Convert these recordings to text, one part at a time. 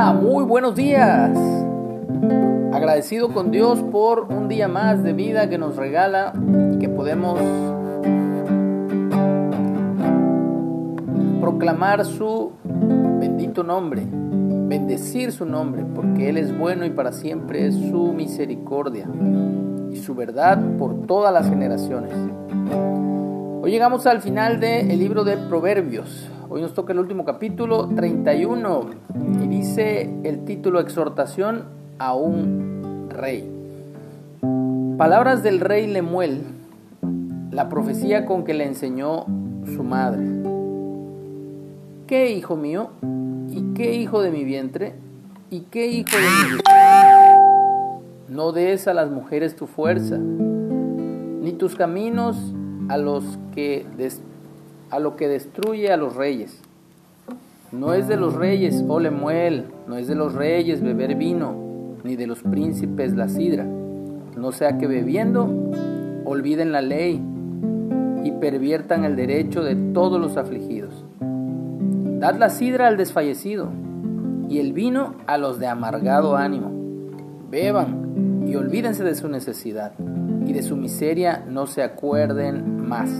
Muy buenos días. Agradecido con Dios por un día más de vida que nos regala que podemos proclamar su bendito nombre, bendecir su nombre, porque Él es bueno y para siempre es su misericordia y su verdad por todas las generaciones. Hoy llegamos al final del libro de Proverbios. Hoy nos toca el último capítulo 31 y dice el título Exhortación a un rey. Palabras del rey Lemuel, la profecía con que le enseñó su madre. ¿Qué hijo mío? ¿Y qué hijo de mi vientre? ¿Y qué hijo de mi No des a las mujeres tu fuerza, ni tus caminos a los que a lo que destruye a los reyes. No es de los reyes, oh Lemuel, no es de los reyes beber vino, ni de los príncipes la sidra. No sea que bebiendo olviden la ley y perviertan el derecho de todos los afligidos. Dad la sidra al desfallecido y el vino a los de amargado ánimo. Beban y olvídense de su necesidad y de su miseria no se acuerden más.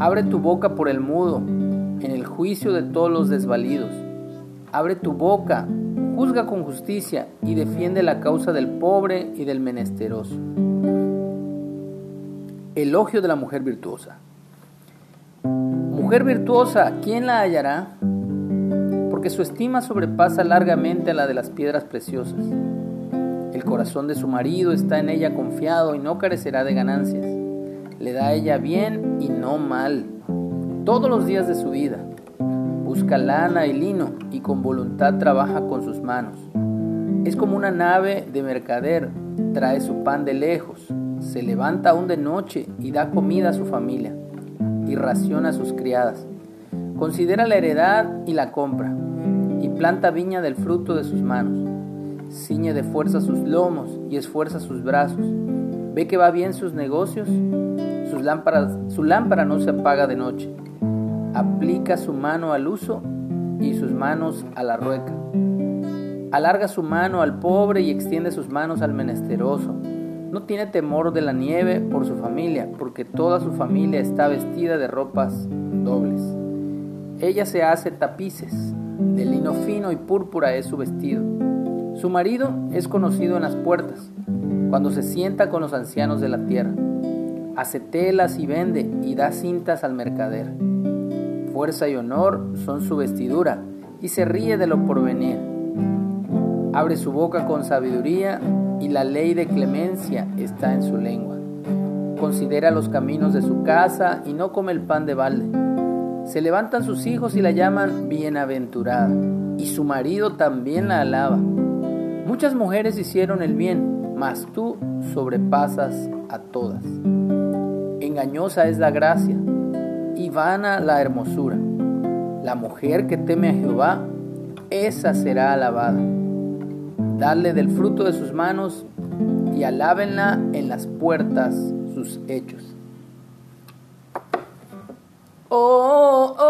Abre tu boca por el mudo, en el juicio de todos los desvalidos. Abre tu boca, juzga con justicia y defiende la causa del pobre y del menesteroso. Elogio de la mujer virtuosa. Mujer virtuosa, ¿quién la hallará? Porque su estima sobrepasa largamente a la de las piedras preciosas. El corazón de su marido está en ella confiado y no carecerá de ganancias le da a ella bien y no mal, todos los días de su vida. Busca lana y lino y con voluntad trabaja con sus manos. Es como una nave de mercader, trae su pan de lejos, se levanta aún de noche y da comida a su familia y raciona a sus criadas. Considera la heredad y la compra, y planta viña del fruto de sus manos. Ciñe de fuerza sus lomos y esfuerza sus brazos. Ve que va bien sus negocios su lámpara no se apaga de noche. Aplica su mano al uso y sus manos a la rueca. Alarga su mano al pobre y extiende sus manos al menesteroso. No tiene temor de la nieve por su familia, porque toda su familia está vestida de ropas dobles. Ella se hace tapices, de lino fino y púrpura es su vestido. Su marido es conocido en las puertas, cuando se sienta con los ancianos de la tierra hace telas y vende y da cintas al mercader. Fuerza y honor son su vestidura y se ríe de lo porvenir. Abre su boca con sabiduría y la ley de clemencia está en su lengua. Considera los caminos de su casa y no come el pan de balde. Se levantan sus hijos y la llaman bienaventurada, y su marido también la alaba. Muchas mujeres hicieron el bien, mas tú sobrepasas a todas engañosa es la gracia y vana la hermosura. La mujer que teme a Jehová, esa será alabada. Dadle del fruto de sus manos y alábenla en las puertas sus hechos. Oh, oh.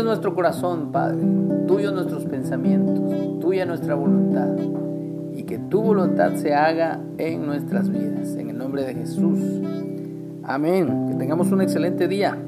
nuestro corazón, Padre, tuyo nuestros pensamientos, tuya nuestra voluntad, y que tu voluntad se haga en nuestras vidas. En el nombre de Jesús. Amén. Que tengamos un excelente día.